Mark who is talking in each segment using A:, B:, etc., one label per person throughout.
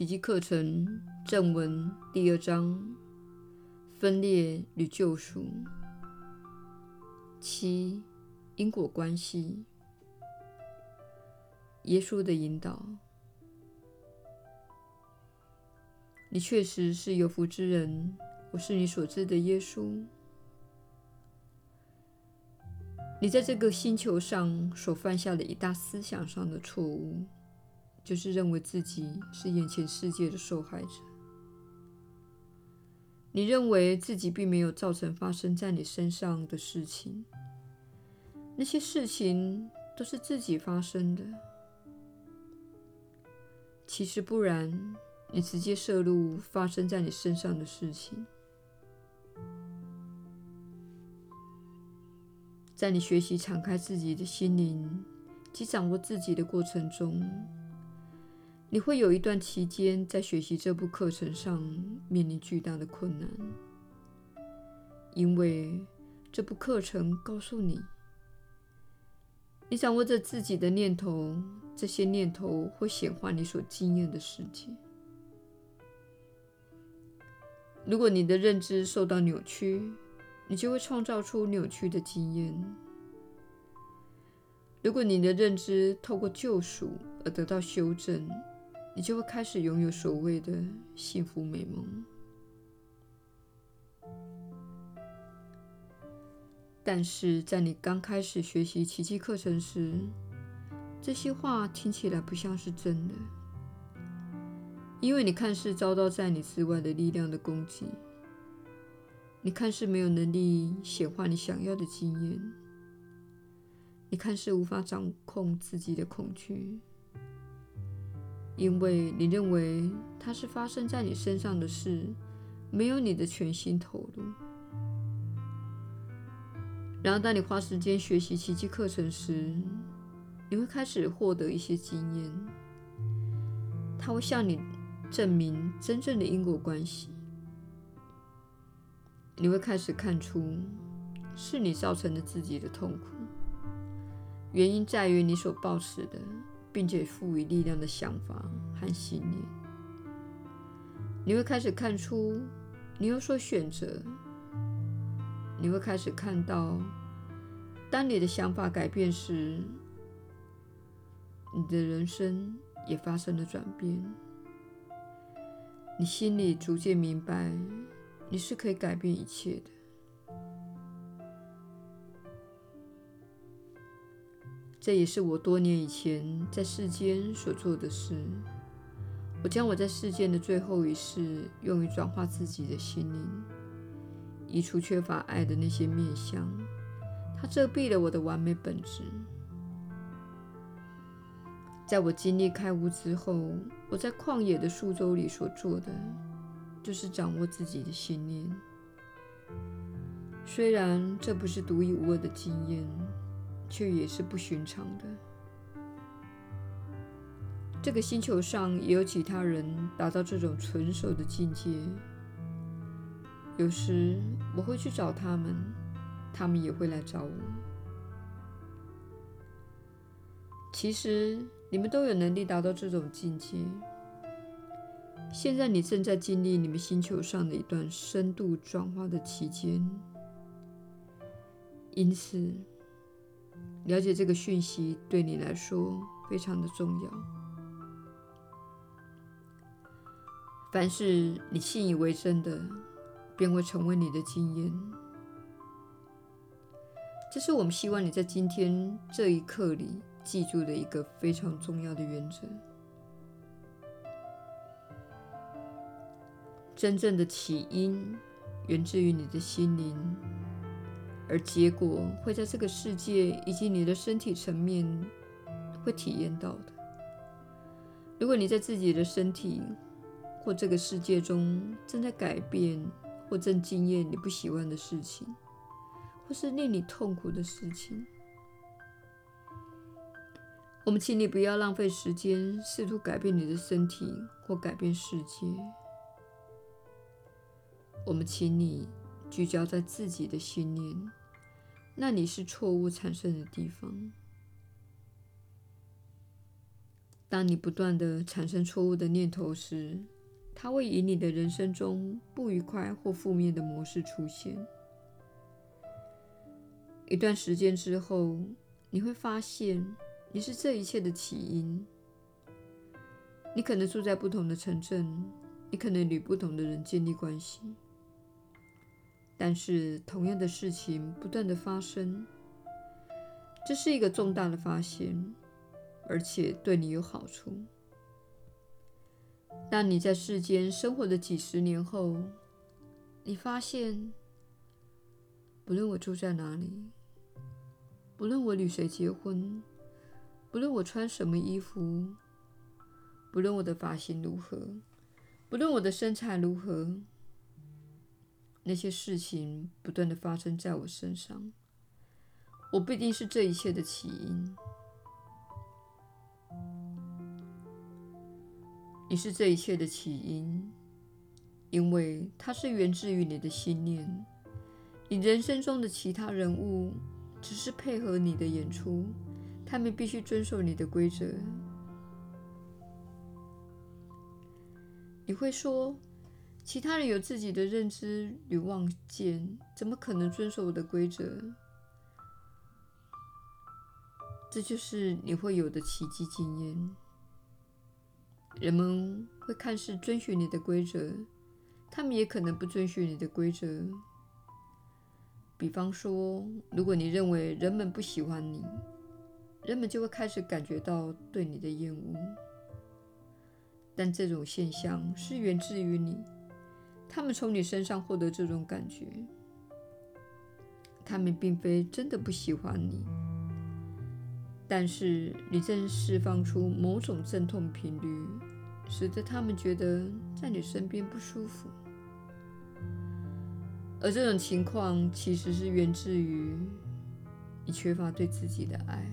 A: 奇迹课程正文第二章：分裂与救赎。七、因果关系。耶稣的引导。你确实是有福之人。我是你所知的耶稣。你在这个星球上所犯下的一大思想上的错误，就是认为自己是眼前世界的受害者。你认为自己并没有造成发生在你身上的事情，那些事情都是自己发生的。其实不然，你直接摄入发生在你身上的事情。在你学习敞开自己的心灵及掌握自己的过程中，你会有一段期间在学习这部课程上面临巨大的困难，因为这部课程告诉你，你掌握着自己的念头，这些念头会显化你所经验的世界。如果你的认知受到扭曲，你就会创造出扭曲的经验。如果你的认知透过救赎而得到修正，你就会开始拥有所谓的幸福美梦。但是在你刚开始学习奇迹课程时，这些话听起来不像是真的，因为你看似遭到在你之外的力量的攻击。你看似没有能力显化你想要的经验，你看似无法掌控自己的恐惧，因为你认为它是发生在你身上的事，没有你的全心投入。然而，当你花时间学习奇迹课程时，你会开始获得一些经验，它会向你证明真正的因果关系。你会开始看出，是你造成了自己的痛苦，原因在于你所抱持的，并且赋予力量的想法和信念。你会开始看出，你有所选择。你会开始看到，当你的想法改变时，你的人生也发生了转变。你心里逐渐明白。你是可以改变一切的，这也是我多年以前在世间所做的事。我将我在世间的最后一世用于转化自己的心灵，移除缺乏爱的那些面相，它遮蔽了我的完美本质。在我经历开悟之后，我在旷野的树周里所做的。就是掌握自己的信念。虽然这不是独一无二的经验，却也是不寻常的。这个星球上也有其他人达到这种纯熟的境界。有时我会去找他们，他们也会来找我。其实你们都有能力达到这种境界。现在你正在经历你们星球上的一段深度转化的期间，因此了解这个讯息对你来说非常的重要。凡是你信以为真的，便会成为你的经验。这是我们希望你在今天这一刻里记住的一个非常重要的原则。真正的起因源自于你的心灵，而结果会在这个世界以及你的身体层面会体验到的。如果你在自己的身体或这个世界中正在改变，或正经验你不喜欢的事情，或是令你痛苦的事情，我们请你不要浪费时间试图改变你的身体或改变世界。我们请你聚焦在自己的信念，那里是错误产生的地方。当你不断地产生错误的念头时，它会以你的人生中不愉快或负面的模式出现。一段时间之后，你会发现你是这一切的起因。你可能住在不同的城镇，你可能与不同的人建立关系，但是同样的事情不断的发生。这是一个重大的发现，而且对你有好处。当你在世间生活了几十年后，你发现，不论我住在哪里，不论我与谁结婚，不论我穿什么衣服，不论我的发型如何，不论我的身材如何，那些事情不断的发生在我身上，我必定是这一切的起因。你是这一切的起因，因为它是源自于你的信念。你人生中的其他人物。只是配合你的演出，他们必须遵守你的规则。你会说，其他人有自己的认知与望见，怎么可能遵守我的规则？这就是你会有的奇迹经验。人们会看似遵循你的规则，他们也可能不遵循你的规则。比方说，如果你认为人们不喜欢你，人们就会开始感觉到对你的厌恶。但这种现象是源自于你，他们从你身上获得这种感觉。他们并非真的不喜欢你，但是你正释放出某种阵痛频率，使得他们觉得在你身边不舒服。而这种情况其实是源自于你缺乏对自己的爱。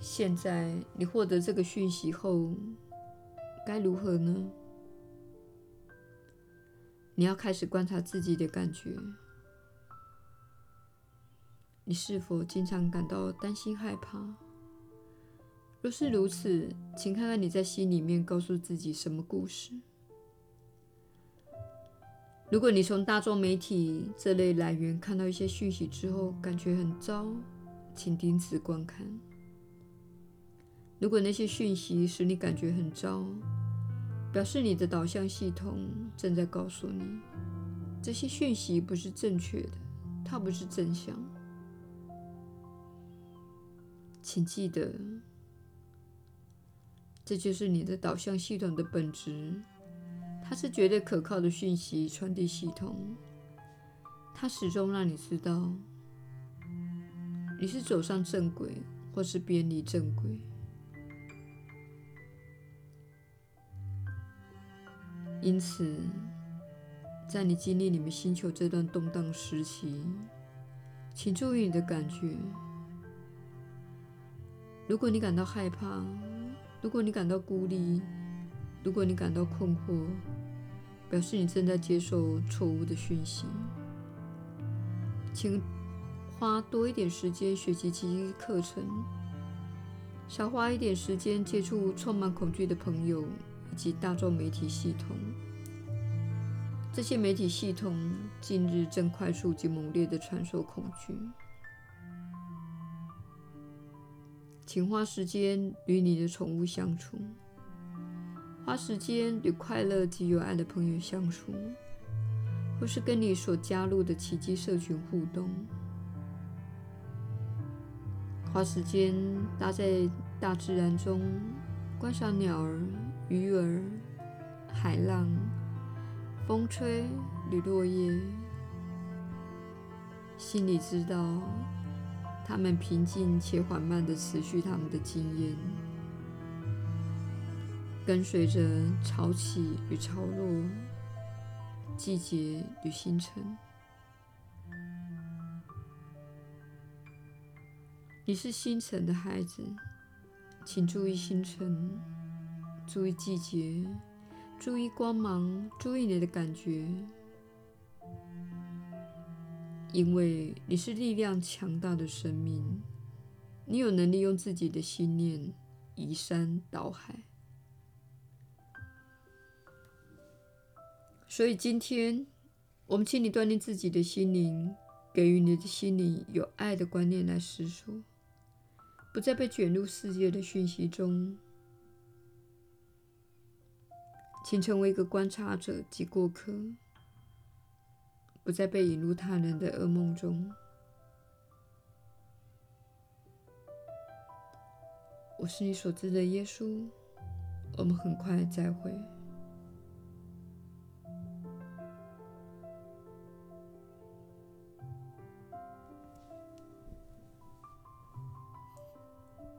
A: 现在你获得这个讯息后，该如何呢？你要开始观察自己的感觉。你是否经常感到担心、害怕？若是如此，请看看你在心里面告诉自己什么故事。如果你从大众媒体这类来源看到一些讯息之后感觉很糟，请停止观看。如果那些讯息使你感觉很糟，表示你的导向系统正在告诉你，这些讯息不是正确的，它不是真相。请记得，这就是你的导向系统的本质。它是绝对可靠的讯息传递系统，它始终让你知道你是走上正轨，或是偏离正轨。因此，在你经历你们星球这段动荡时期，请注意你的感觉。如果你感到害怕，如果你感到孤立，如果你感到困惑，表示你正在接受错误的讯息，请花多一点时间学习奇迹课程，少花一点时间接触充满恐惧的朋友以及大众媒体系统。这些媒体系统近日正快速及猛烈地传授恐惧。请花时间与你的宠物相处。花时间与快乐及有爱的朋友相处，或是跟你所加入的奇迹社群互动。花时间待在大自然中，观赏鸟儿、鱼儿、海浪、风吹与落叶，心里知道，他们平静且缓慢地持续他们的经验。跟随着潮起与潮落，季节与星辰。你是星辰的孩子，请注意星辰，注意季节，注意光芒，注意你的感觉，因为你是力量强大的生命。你有能力用自己的信念移山倒海。所以今天，我们请你锻炼自己的心灵，给予你的心灵有爱的观念来思索，不再被卷入世界的讯息中。请成为一个观察者及过客，不再被引入他人的噩梦中。我是你所知的耶稣。我们很快再会。